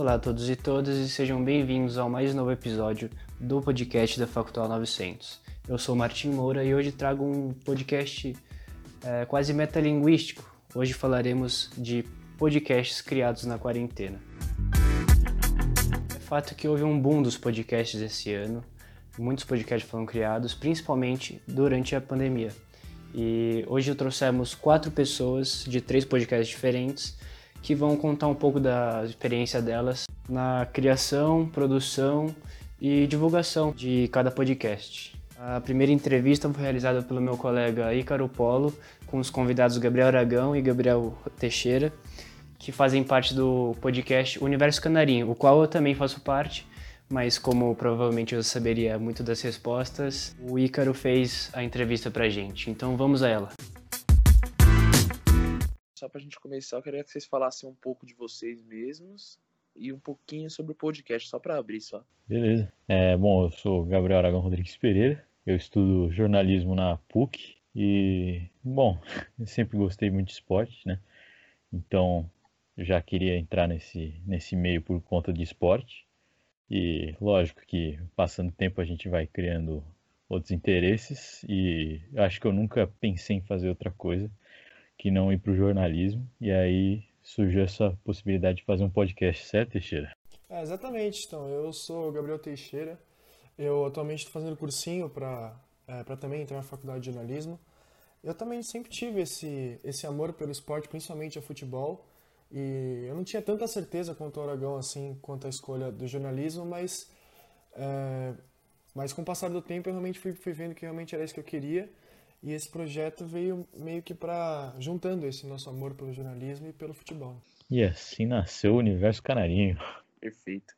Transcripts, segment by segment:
Olá a todos e todas e sejam bem-vindos ao mais novo episódio do podcast da Facultal 900. Eu sou Martim Moura e hoje trago um podcast é, quase metalinguístico. Hoje falaremos de podcasts criados na quarentena. É fato que houve um boom dos podcasts esse ano. Muitos podcasts foram criados, principalmente durante a pandemia. E hoje trouxemos quatro pessoas de três podcasts diferentes que vão contar um pouco da experiência delas na criação, produção e divulgação de cada podcast. A primeira entrevista foi realizada pelo meu colega Ícaro Polo, com os convidados Gabriel Aragão e Gabriel Teixeira, que fazem parte do podcast Universo Canarinho, o qual eu também faço parte, mas como provavelmente eu saberia muito das respostas, o Ícaro fez a entrevista pra gente. Então vamos a ela. Só para a gente começar, eu queria que vocês falassem um pouco de vocês mesmos e um pouquinho sobre o podcast, só para abrir só. Beleza. É, bom, eu sou Gabriel Aragão Rodrigues Pereira, eu estudo jornalismo na PUC e, bom, eu sempre gostei muito de esporte, né? Então, eu já queria entrar nesse, nesse meio por conta de esporte. E lógico que passando tempo a gente vai criando outros interesses e acho que eu nunca pensei em fazer outra coisa que não ir para o jornalismo. E aí surgiu essa possibilidade de fazer um podcast, certo, Teixeira? É, exatamente. Então, eu sou Gabriel Teixeira. Eu atualmente estou fazendo cursinho para é, também entrar na faculdade de jornalismo. Eu também sempre tive esse, esse amor pelo esporte, principalmente a futebol. E eu não tinha tanta certeza quanto o Aragão, assim, quanto a escolha do jornalismo, mas, é, mas com o passar do tempo eu realmente fui, fui vendo que realmente era isso que eu queria. E esse projeto veio meio que para juntando esse nosso amor pelo jornalismo e pelo futebol. E assim nasceu o Universo Canarinho. Perfeito.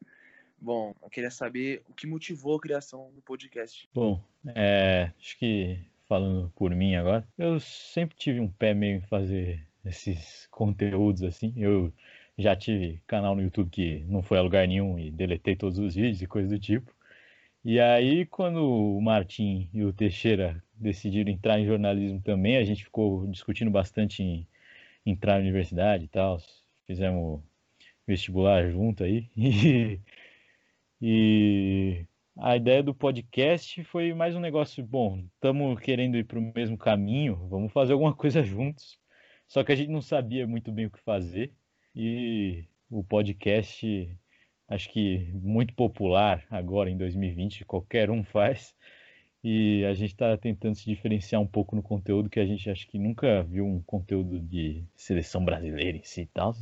Bom, eu queria saber o que motivou a criação do podcast. Bom, é, acho que falando por mim agora, eu sempre tive um pé meio em fazer esses conteúdos assim. Eu já tive canal no YouTube que não foi a lugar nenhum e deletei todos os vídeos e coisas do tipo. E aí, quando o Martim e o Teixeira decidiram entrar em jornalismo também, a gente ficou discutindo bastante em entrar na universidade e tal. Fizemos vestibular junto aí. E, e a ideia do podcast foi mais um negócio, bom, estamos querendo ir para o mesmo caminho, vamos fazer alguma coisa juntos. Só que a gente não sabia muito bem o que fazer. E o podcast acho que muito popular agora em 2020, qualquer um faz. E a gente está tentando se diferenciar um pouco no conteúdo que a gente acho que nunca viu um conteúdo de seleção brasileira em si e tal.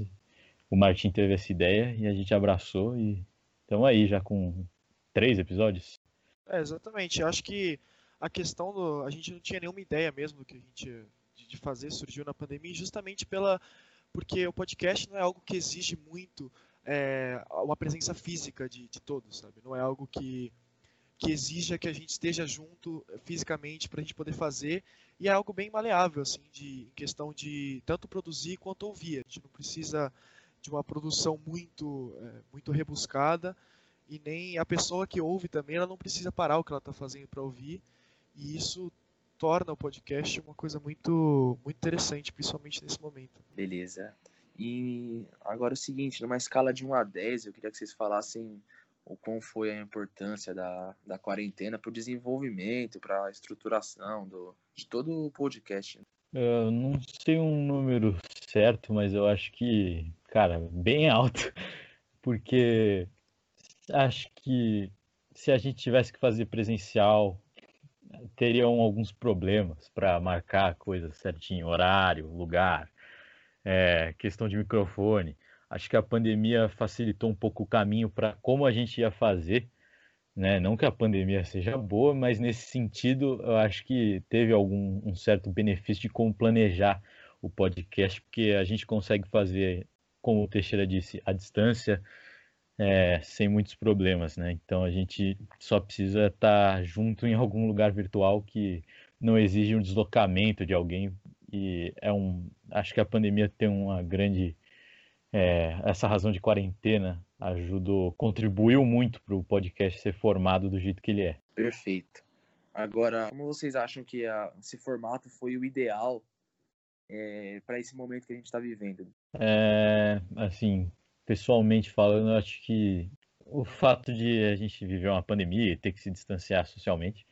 O Martin teve essa ideia e a gente abraçou e estamos aí já com três episódios. É, exatamente. Eu acho que a questão do. A gente não tinha nenhuma ideia mesmo do que a gente de fazer, surgiu na pandemia, justamente pela. Porque o podcast não é algo que exige muito é, uma presença física de, de todos, sabe? Não é algo que, que exija que a gente esteja junto eh, fisicamente para a gente poder fazer e é algo bem maleável, assim, de em questão de tanto produzir quanto ouvir. A gente não precisa de uma produção muito, é, muito rebuscada e nem a pessoa que ouve também, ela não precisa parar o que ela está fazendo para ouvir e isso torna o podcast uma coisa muito, muito interessante, principalmente nesse momento. Beleza. E agora é o seguinte, numa escala de 1 a 10, eu queria que vocês falassem o quão foi a importância da, da quarentena para o desenvolvimento, para a estruturação do, de todo o podcast. Eu não sei um número certo, mas eu acho que, cara, bem alto, porque acho que se a gente tivesse que fazer presencial, teriam alguns problemas para marcar coisas certinho, horário, lugar é, questão de microfone. Acho que a pandemia facilitou um pouco o caminho para como a gente ia fazer. Né? Não que a pandemia seja boa, mas nesse sentido eu acho que teve algum um certo benefício de como planejar o podcast, porque a gente consegue fazer, como o Teixeira disse, à distância, é, sem muitos problemas, né? Então a gente só precisa estar junto em algum lugar virtual que não exige um deslocamento de alguém e é um acho que a pandemia tem uma grande é, essa razão de quarentena ajudou contribuiu muito para o podcast ser formado do jeito que ele é. Perfeito. Agora como vocês acham que a, esse formato foi o ideal é, para esse momento que a gente está vivendo? É, assim pessoalmente falando, eu acho que o fato de a gente viver uma pandemia e ter que se distanciar socialmente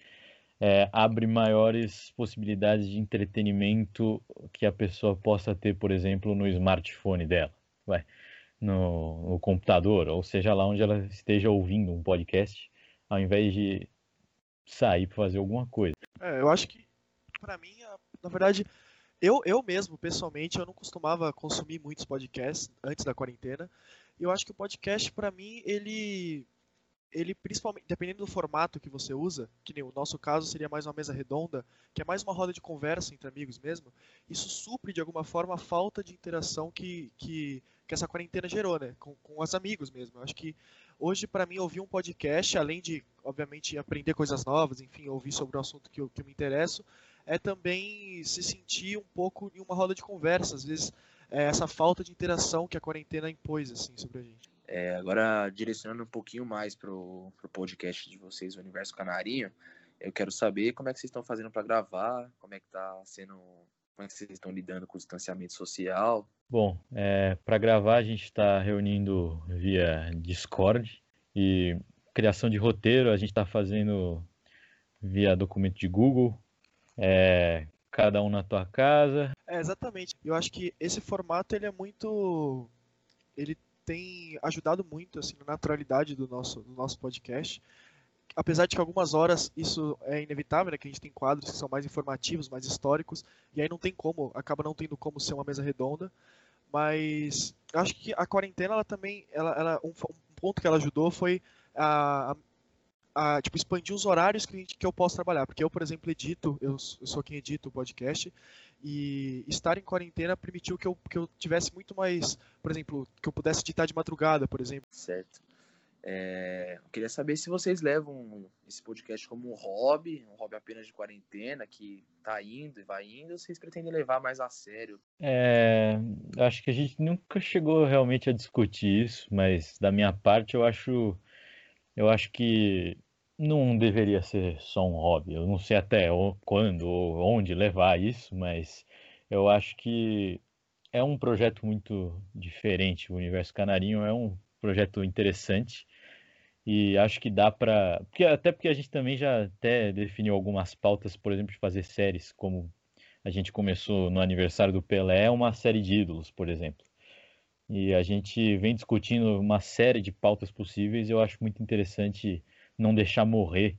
é, abre maiores possibilidades de entretenimento que a pessoa possa ter, por exemplo, no smartphone dela, vai, no, no computador, ou seja lá onde ela esteja ouvindo um podcast, ao invés de sair para fazer alguma coisa. É, eu acho que, para mim, na verdade, eu, eu mesmo, pessoalmente, eu não costumava consumir muitos podcasts antes da quarentena. E eu acho que o podcast, para mim, ele ele principalmente, dependendo do formato que você usa, que nem o nosso caso seria mais uma mesa redonda, que é mais uma roda de conversa entre amigos mesmo, isso supre de alguma forma a falta de interação que, que, que essa quarentena gerou, né? Com, com os amigos mesmo. Eu acho que hoje, para mim, ouvir um podcast, além de, obviamente, aprender coisas novas, enfim, ouvir sobre o assunto que eu, que eu me interesso, é também se sentir um pouco em uma roda de conversa, às vezes é essa falta de interação que a quarentena impôs assim sobre a gente. É, agora, direcionando um pouquinho mais para o podcast de vocês, o Universo Canarinho, eu quero saber como é que vocês estão fazendo para gravar, como é que está sendo, como é que vocês estão lidando com o distanciamento social. Bom, é, para gravar a gente está reunindo via Discord e criação de roteiro a gente está fazendo via documento de Google, é, cada um na tua casa. É, exatamente. Eu acho que esse formato ele é muito, ele tem ajudado muito assim na naturalidade do nosso do nosso podcast. Apesar de que algumas horas isso é inevitável, né, que a gente tem quadros que são mais informativos, mais históricos, e aí não tem como, acaba não tendo como ser uma mesa redonda. Mas acho que a quarentena ela também, ela, ela um, um ponto que ela ajudou foi a, a, a, tipo expandir os horários que, que eu posso trabalhar, porque eu, por exemplo, edito, eu, eu sou quem edita o podcast e estar em quarentena permitiu que eu, que eu tivesse muito mais, por exemplo, que eu pudesse editar de madrugada, por exemplo. Certo. É, eu queria saber se vocês levam esse podcast como um hobby, um hobby apenas de quarentena, que tá indo e vai indo, ou vocês pretendem levar mais a sério? É, acho que a gente nunca chegou realmente a discutir isso, mas da minha parte eu acho, eu acho que não deveria ser só um hobby. Eu não sei até quando ou onde levar isso, mas eu acho que é um projeto muito diferente. O Universo Canarinho é um projeto interessante e acho que dá para, porque até porque a gente também já até definiu algumas pautas, por exemplo, de fazer séries, como a gente começou no aniversário do Pelé, uma série de ídolos, por exemplo. E a gente vem discutindo uma série de pautas possíveis. Eu acho muito interessante não deixar morrer,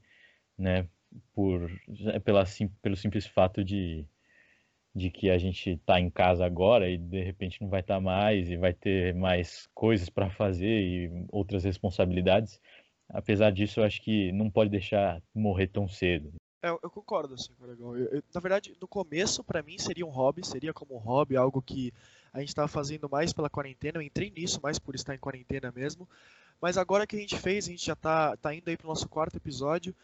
né? Por, pela, pelo simples fato de, de que a gente está em casa agora e de repente não vai estar tá mais e vai ter mais coisas para fazer e outras responsabilidades. Apesar disso, eu acho que não pode deixar morrer tão cedo. É, eu concordo, assim, eu, na verdade, no começo, para mim, seria um hobby, seria como um hobby, algo que a gente estava fazendo mais pela quarentena. Eu entrei nisso mais por estar em quarentena mesmo. Mas agora que a gente fez, a gente já está tá indo aí para o nosso quarto episódio.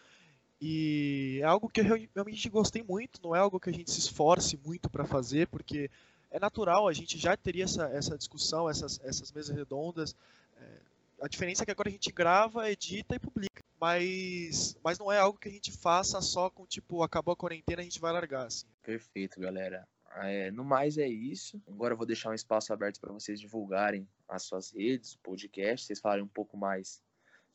E é algo que eu realmente gostei muito, não é algo que a gente se esforce muito para fazer, porque é natural, a gente já teria essa, essa discussão, essas, essas mesas redondas. É, a diferença é que agora a gente grava, edita e publica. Mas, mas não é algo que a gente faça só com tipo, acabou a quarentena, a gente vai largar. Assim. Perfeito, galera. É, no mais é isso. Agora eu vou deixar um espaço aberto para vocês divulgarem as suas redes, o podcast, vocês falarem um pouco mais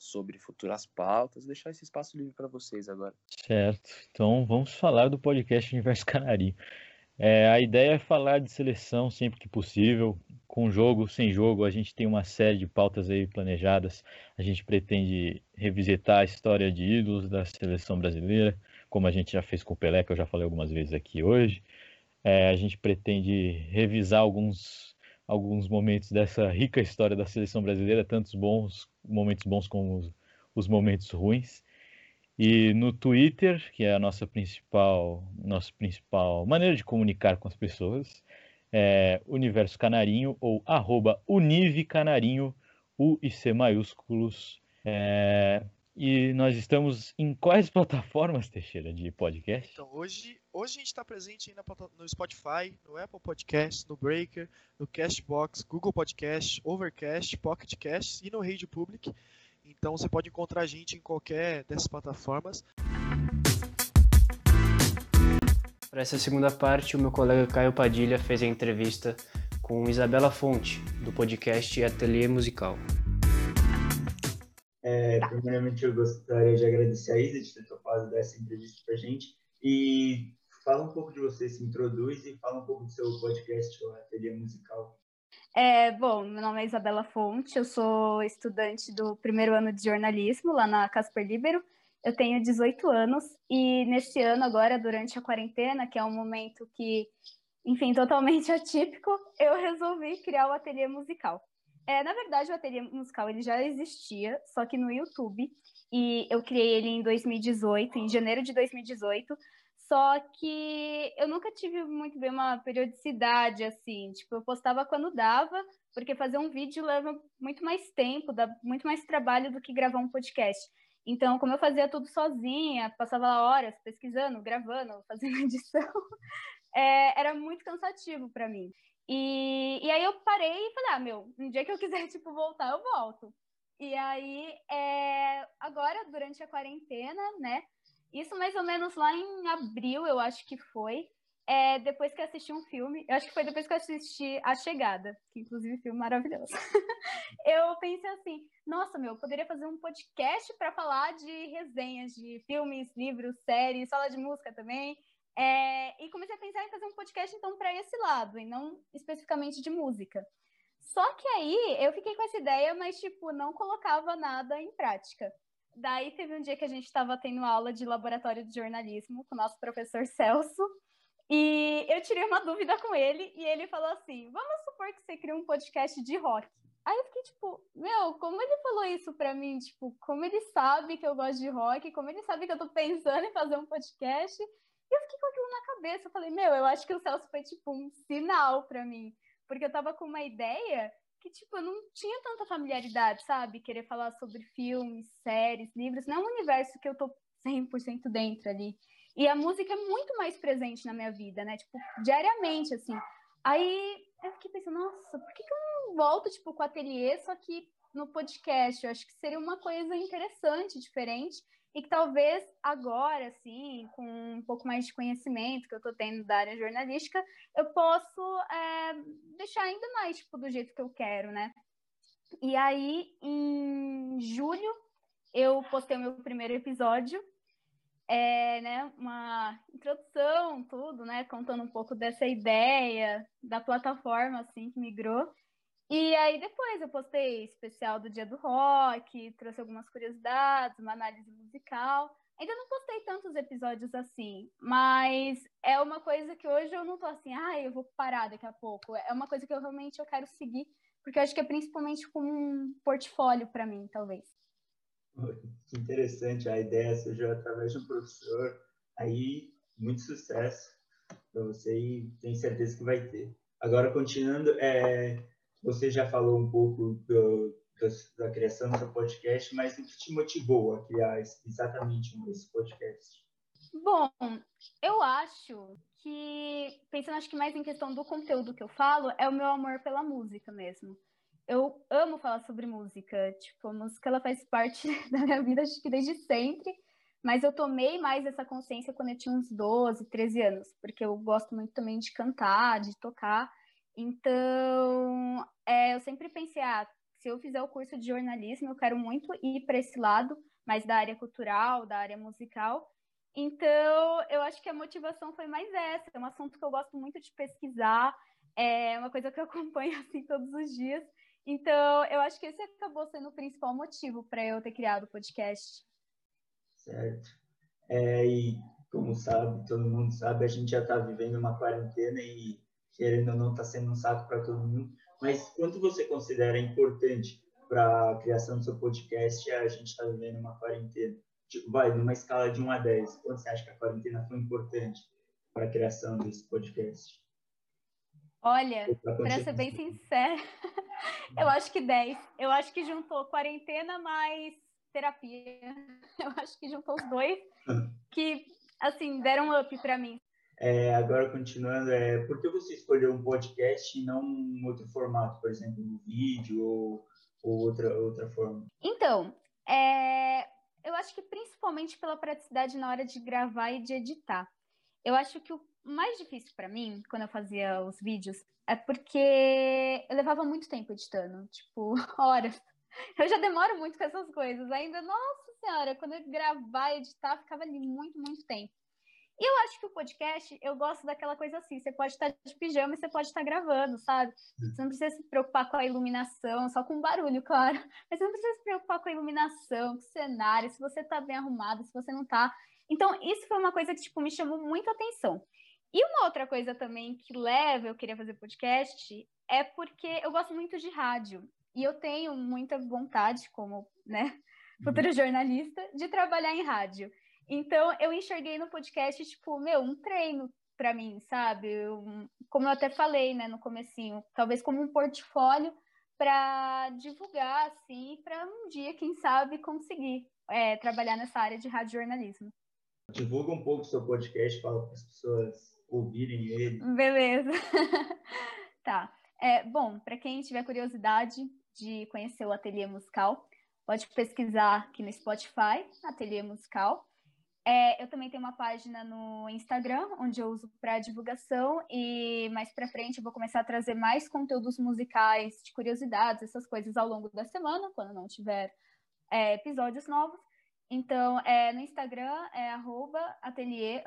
sobre futuras pautas, deixar esse espaço livre para vocês agora. Certo. Então vamos falar do podcast Universo Canarinho. É, a ideia é falar de seleção sempre que possível, com jogo, sem jogo. A gente tem uma série de pautas aí planejadas. A gente pretende revisitar a história de ídolos da seleção brasileira, como a gente já fez com o Pelé, que eu já falei algumas vezes aqui hoje. É, a gente pretende revisar alguns, alguns momentos dessa rica história da seleção brasileira, tantos bons momentos bons como os, os momentos ruins. E no Twitter, que é a nossa principal, nossa principal maneira de comunicar com as pessoas, é Universo Canarinho ou arroba Unive Canarinho, U e C maiúsculos. É, e nós estamos em quais plataformas, Teixeira, de podcast? Então, hoje, hoje a gente está presente no Spotify, no Apple Podcast, no Breaker, no Castbox, Google Podcast, Overcast, Pocket Cast e no Radio Public. Então você pode encontrar a gente em qualquer dessas plataformas. Para essa segunda parte, o meu colega Caio Padilha fez a entrevista com Isabela Fonte, do podcast Ateliê Musical. É, primeiramente, eu gostaria de agradecer a Isa de ter topado dessa entrevista para a gente. E fala um pouco de você, se introduz e fala um pouco do seu podcast, o Ateliê Musical. É, bom, meu nome é Isabela Fonte, eu sou estudante do primeiro ano de jornalismo lá na Casper Libero. Eu tenho 18 anos e neste ano, agora, durante a quarentena, que é um momento que, enfim, totalmente atípico, eu resolvi criar o ateliê musical. É, na verdade, o ateliê musical ele já existia, só que no YouTube, e eu criei ele em 2018, em janeiro de 2018, só que eu nunca tive muito bem uma periodicidade assim, tipo, eu postava quando dava, porque fazer um vídeo leva muito mais tempo, dá muito mais trabalho do que gravar um podcast. Então, como eu fazia tudo sozinha, passava horas pesquisando, gravando, fazendo edição, é, era muito cansativo para mim. E, e aí eu parei e falei, ah, meu, um dia que eu quiser, tipo, voltar, eu volto. E aí, é, agora, durante a quarentena, né, isso mais ou menos lá em abril, eu acho que foi. É, depois que assisti um filme, eu acho que foi depois que eu assisti A Chegada, que inclusive filme maravilhoso. eu pensei assim, nossa, meu, poderia fazer um podcast para falar de resenhas de filmes, livros, séries, sala de música também. É, e comecei a pensar em fazer um podcast então para esse lado, e não especificamente de música. Só que aí eu fiquei com essa ideia, mas tipo, não colocava nada em prática. Daí teve um dia que a gente estava tendo aula de laboratório de jornalismo com o nosso professor Celso. E eu tirei uma dúvida com ele e ele falou assim: Vamos supor que você cria um podcast de rock. Aí eu fiquei tipo, meu, como ele falou isso pra mim? Tipo, como ele sabe que eu gosto de rock, como ele sabe que eu tô pensando em fazer um podcast. E eu fiquei com aquilo na cabeça. Eu falei, meu, eu acho que o Celso foi tipo um sinal pra mim. Porque eu tava com uma ideia que, tipo, eu não tinha tanta familiaridade, sabe? Querer falar sobre filmes, séries, livros, não é um universo que eu tô 100% dentro ali. E a música é muito mais presente na minha vida, né? Tipo, diariamente, assim. Aí eu fiquei pensando, nossa, por que, que eu não volto, tipo, com o ateliê, só que no podcast? Eu acho que seria uma coisa interessante, diferente e que talvez agora, assim, com um pouco mais de conhecimento que eu estou tendo da área jornalística, eu posso é, deixar ainda mais, tipo, do jeito que eu quero, né? E aí, em julho, eu postei o meu primeiro episódio, é, né, uma introdução, tudo, né, contando um pouco dessa ideia da plataforma, assim, que migrou. E aí depois eu postei especial do Dia do Rock, trouxe algumas curiosidades, uma análise musical. Ainda não postei tantos episódios assim, mas é uma coisa que hoje eu não tô assim, ah, eu vou parar daqui a pouco. É uma coisa que eu realmente eu quero seguir, porque eu acho que é principalmente como um portfólio para mim, talvez. Que interessante, a ideia surgiu através de um professor. Aí, muito sucesso para você e tenho certeza que vai ter. Agora, continuando, é, você já falou um pouco do, da, da, criação do seu podcast, mas o que te motivou a criar exatamente esse podcast? Bom, eu acho que, pensando acho que mais em questão do conteúdo que eu falo, é o meu amor pela música mesmo. Eu amo falar sobre música, tipo, a música ela faz parte da minha vida acho que desde sempre, mas eu tomei mais essa consciência quando eu tinha uns 12, 13 anos, porque eu gosto muito também de cantar, de tocar, então, é, eu sempre pensei, ah, se eu fizer o curso de jornalismo, eu quero muito ir para esse lado, mais da área cultural, da área musical. Então, eu acho que a motivação foi mais essa. É um assunto que eu gosto muito de pesquisar, é uma coisa que eu acompanho assim todos os dias. Então, eu acho que esse acabou sendo o principal motivo para eu ter criado o podcast. Certo. É, e como sabe, todo mundo sabe, a gente já está vivendo uma quarentena e querendo ou não está sendo um saco para todo mundo, mas quanto você considera importante para a criação do seu podcast a gente está vivendo uma quarentena? Tipo, vai, numa escala de 1 a 10, quanto você acha que a quarentena foi importante para a criação desse podcast? Olha, para ser bem sincera, eu acho que 10. Eu acho que juntou quarentena mais terapia. Eu acho que juntou os dois que, assim, deram up para mim. É, agora, continuando, é, por que você escolheu um podcast e não um outro formato, por exemplo, um vídeo ou, ou outra, outra forma? Então, é, eu acho que principalmente pela praticidade na hora de gravar e de editar. Eu acho que o mais difícil para mim, quando eu fazia os vídeos, é porque eu levava muito tempo editando, tipo, horas. Eu já demoro muito com essas coisas. Ainda, nossa senhora, quando eu gravar e editar, ficava ali muito, muito tempo. E eu acho que o podcast, eu gosto daquela coisa assim, você pode estar de pijama e você pode estar gravando, sabe? Você não precisa se preocupar com a iluminação, só com o barulho, claro. Mas você não precisa se preocupar com a iluminação, com o cenário, se você tá bem arrumado, se você não tá. Então, isso foi uma coisa que, tipo, me chamou muita atenção. E uma outra coisa também que leva eu queria fazer podcast é porque eu gosto muito de rádio. E eu tenho muita vontade, como, né, futura jornalista, de trabalhar em rádio. Então, eu enxerguei no podcast, tipo, meu, um treino para mim, sabe? Eu, como eu até falei, né, no comecinho, talvez como um portfólio para divulgar, assim, para um dia, quem sabe, conseguir é, trabalhar nessa área de radiojornalismo. Divulga um pouco o seu podcast, fala para as pessoas ouvirem ele. Beleza. tá. É, bom, para quem tiver curiosidade de conhecer o Ateliê Musical, pode pesquisar aqui no Spotify, Ateliê Musical. É, eu também tenho uma página no Instagram, onde eu uso para divulgação, e mais para frente eu vou começar a trazer mais conteúdos musicais, de curiosidades, essas coisas ao longo da semana, quando não tiver é, episódios novos. Então, é, no Instagram é ateliê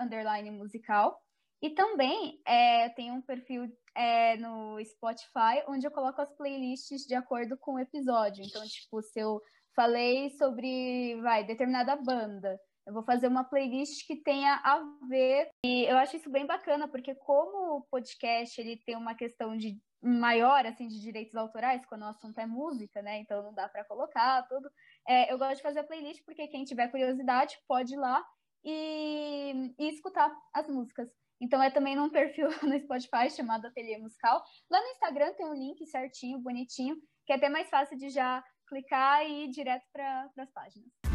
musical. E também é, tem um perfil é, no Spotify, onde eu coloco as playlists de acordo com o episódio. Então, tipo, se eu falei sobre, vai, determinada banda, eu vou fazer uma playlist que tenha a ver. E eu acho isso bem bacana, porque como o podcast ele tem uma questão de maior assim de direitos autorais, quando o assunto é música, né? Então não dá para colocar tudo. É, eu gosto de fazer a playlist porque quem tiver curiosidade pode ir lá e, e escutar as músicas. Então é também num perfil no Spotify chamado Ateliê Musical. Lá no Instagram tem um link certinho, bonitinho, que é até mais fácil de já clicar e ir direto para as páginas.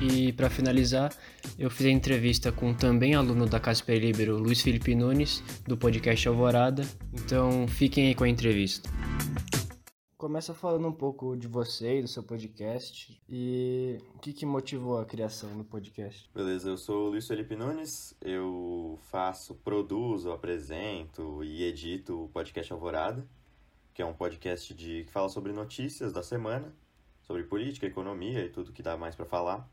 E para finalizar, eu fiz a entrevista com também aluno da Casper Libero, Luiz Felipe Nunes, do podcast Alvorada. Então fiquem aí com a entrevista. Começa falando um pouco de você e do seu podcast e o que, que motivou a criação do podcast. Beleza, eu sou o Luiz Felipe Nunes, eu faço, produzo, apresento e edito o podcast Alvorada, que é um podcast de, que fala sobre notícias da semana, sobre política, economia e tudo que dá mais para falar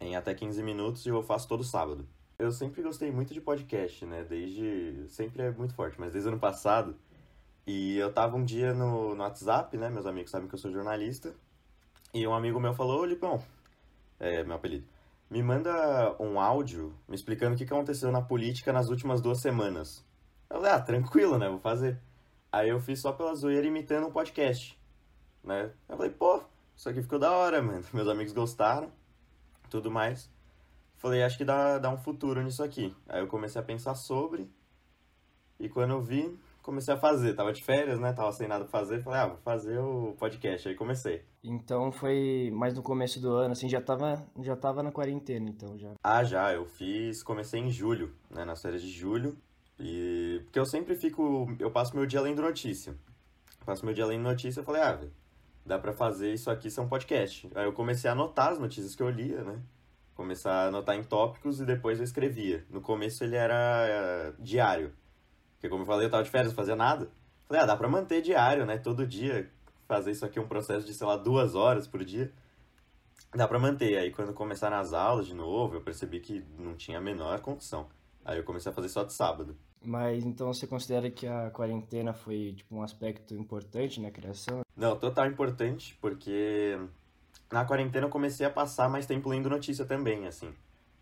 em até 15 minutos e eu faço todo sábado. Eu sempre gostei muito de podcast, né? Desde. Sempre é muito forte, mas desde ano passado. E eu tava um dia no, no WhatsApp, né? Meus amigos sabem que eu sou jornalista. E um amigo meu falou: Ô Lipão, é meu apelido, me manda um áudio me explicando o que aconteceu na política nas últimas duas semanas. Eu falei: ah, tranquilo, né? Vou fazer. Aí eu fiz só pela zoeira imitando um podcast, né? Eu falei: pô, isso aqui ficou da hora, mano. Meus amigos gostaram tudo mais. Falei, acho que dá, dá um futuro nisso aqui. Aí eu comecei a pensar sobre. E quando eu vi, comecei a fazer. Tava de férias, né? Tava sem nada pra fazer. Falei, ah, vou fazer o podcast. Aí comecei. Então foi mais no começo do ano, assim, já tava, já tava na quarentena, então já. Ah, já. Eu fiz, comecei em julho, né? Nas férias de julho. E. Porque eu sempre fico. Eu passo meu dia lendo notícia. passo meu dia lendo notícia. Eu falei, ah, velho dá para fazer isso aqui ser um podcast. Aí eu comecei a anotar as notícias que eu lia, né? Começar a anotar em tópicos e depois eu escrevia. No começo ele era é, diário. Porque como eu falei, eu tava de férias, não fazia nada. Falei, ah, dá pra manter diário, né? Todo dia. Fazer isso aqui um processo de, sei lá, duas horas por dia. Dá pra manter. Aí quando começaram as aulas de novo, eu percebi que não tinha a menor condição. Aí eu comecei a fazer só de sábado. Mas então você considera que a quarentena foi tipo um aspecto importante na criação? Não, total importante, porque na quarentena eu comecei a passar mais tempo lendo notícia também, assim.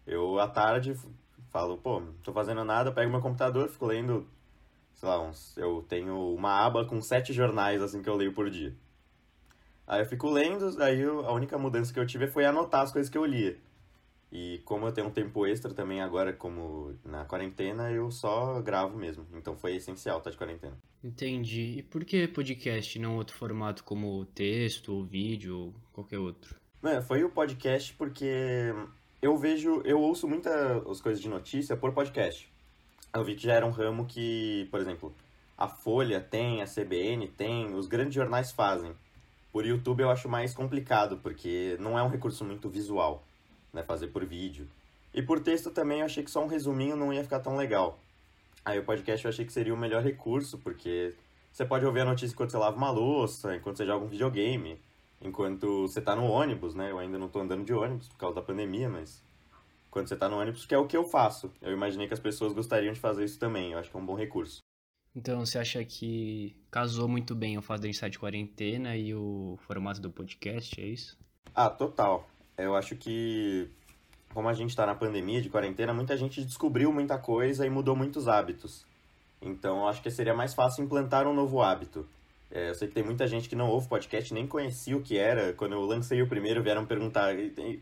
Eu à tarde falo, pô, não tô fazendo nada, pego meu computador, fico lendo, sei lá, uns, eu tenho uma aba com sete jornais assim que eu leio por dia. Aí eu fico lendo, aí eu, a única mudança que eu tive foi anotar as coisas que eu lia. E como eu tenho um tempo extra também agora, como na quarentena, eu só gravo mesmo. Então foi essencial estar de quarentena. Entendi. E por que podcast, não outro formato como texto, ou vídeo, ou qualquer outro? É, foi o podcast porque eu vejo, eu ouço muitas coisas de notícia por podcast. Eu vi que já era um ramo que, por exemplo, a Folha tem, a CBN tem, os grandes jornais fazem. Por YouTube eu acho mais complicado, porque não é um recurso muito visual né, fazer por vídeo. E por texto também eu achei que só um resuminho não ia ficar tão legal. Aí o podcast eu achei que seria o melhor recurso, porque você pode ouvir a notícia enquanto você lava uma louça, enquanto você joga um videogame, enquanto você tá no ônibus, né? Eu ainda não tô andando de ônibus por causa da pandemia, mas quando você tá no ônibus, que é o que eu faço. Eu imaginei que as pessoas gostariam de fazer isso também, eu acho que é um bom recurso. Então você acha que casou muito bem o fato de a gente estar de quarentena e o formato do podcast, é isso? Ah, total. Eu acho que como a gente está na pandemia de quarentena, muita gente descobriu muita coisa e mudou muitos hábitos. Então, eu acho que seria mais fácil implantar um novo hábito. É, eu sei que tem muita gente que não ouve podcast, nem conhecia o que era. Quando eu lancei o primeiro, vieram perguntar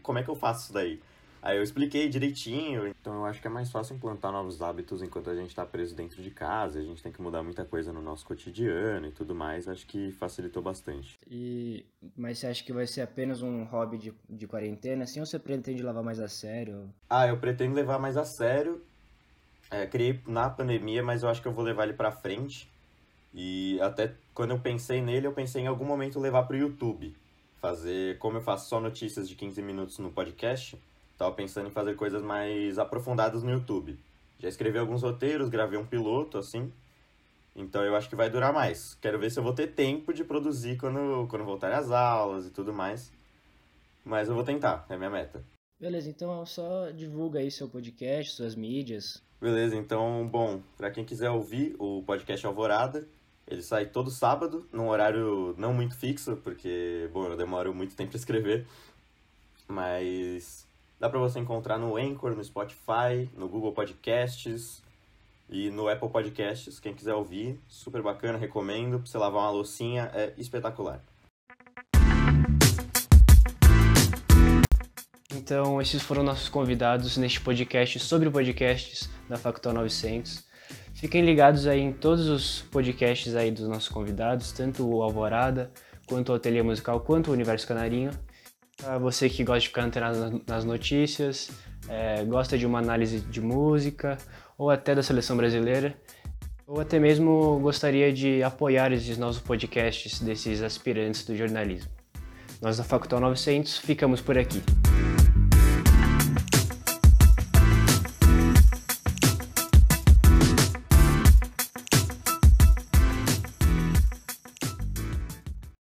como é que eu faço isso daí. Aí eu expliquei direitinho. Então eu acho que é mais fácil implantar novos hábitos enquanto a gente está preso dentro de casa. A gente tem que mudar muita coisa no nosso cotidiano e tudo mais. Acho que facilitou bastante. E mas você acha que vai ser apenas um hobby de, de quarentena, assim, ou você pretende levar mais a sério? Ah, eu pretendo levar mais a sério. É, criei na pandemia, mas eu acho que eu vou levar ele para frente. E até quando eu pensei nele, eu pensei em algum momento levar para o YouTube. Fazer, como eu faço só notícias de 15 minutos no podcast, Tava pensando em fazer coisas mais aprofundadas no YouTube. Já escrevi alguns roteiros, gravei um piloto, assim. Então eu acho que vai durar mais. Quero ver se eu vou ter tempo de produzir quando, quando voltar às aulas e tudo mais. Mas eu vou tentar, é minha meta. Beleza, então só divulga aí seu podcast, suas mídias. Beleza, então, bom, para quem quiser ouvir o podcast Alvorada, ele sai todo sábado, num horário não muito fixo, porque, bom, eu demoro muito tempo para escrever. Mas Dá para você encontrar no Anchor, no Spotify, no Google Podcasts e no Apple Podcasts. Quem quiser ouvir, super bacana, recomendo. Pra você lavar uma loucinha, é espetacular. Então, esses foram nossos convidados neste podcast sobre podcasts da Factual 900. Fiquem ligados aí em todos os podcasts aí dos nossos convidados, tanto o Alvorada, quanto o Ateliê Musical, quanto o Universo Canarinho. Para você que gosta de ficar antenado nas notícias, é, gosta de uma análise de música ou até da seleção brasileira, ou até mesmo gostaria de apoiar esses novos podcasts desses aspirantes do jornalismo. Nós da Facultade 900 ficamos por aqui.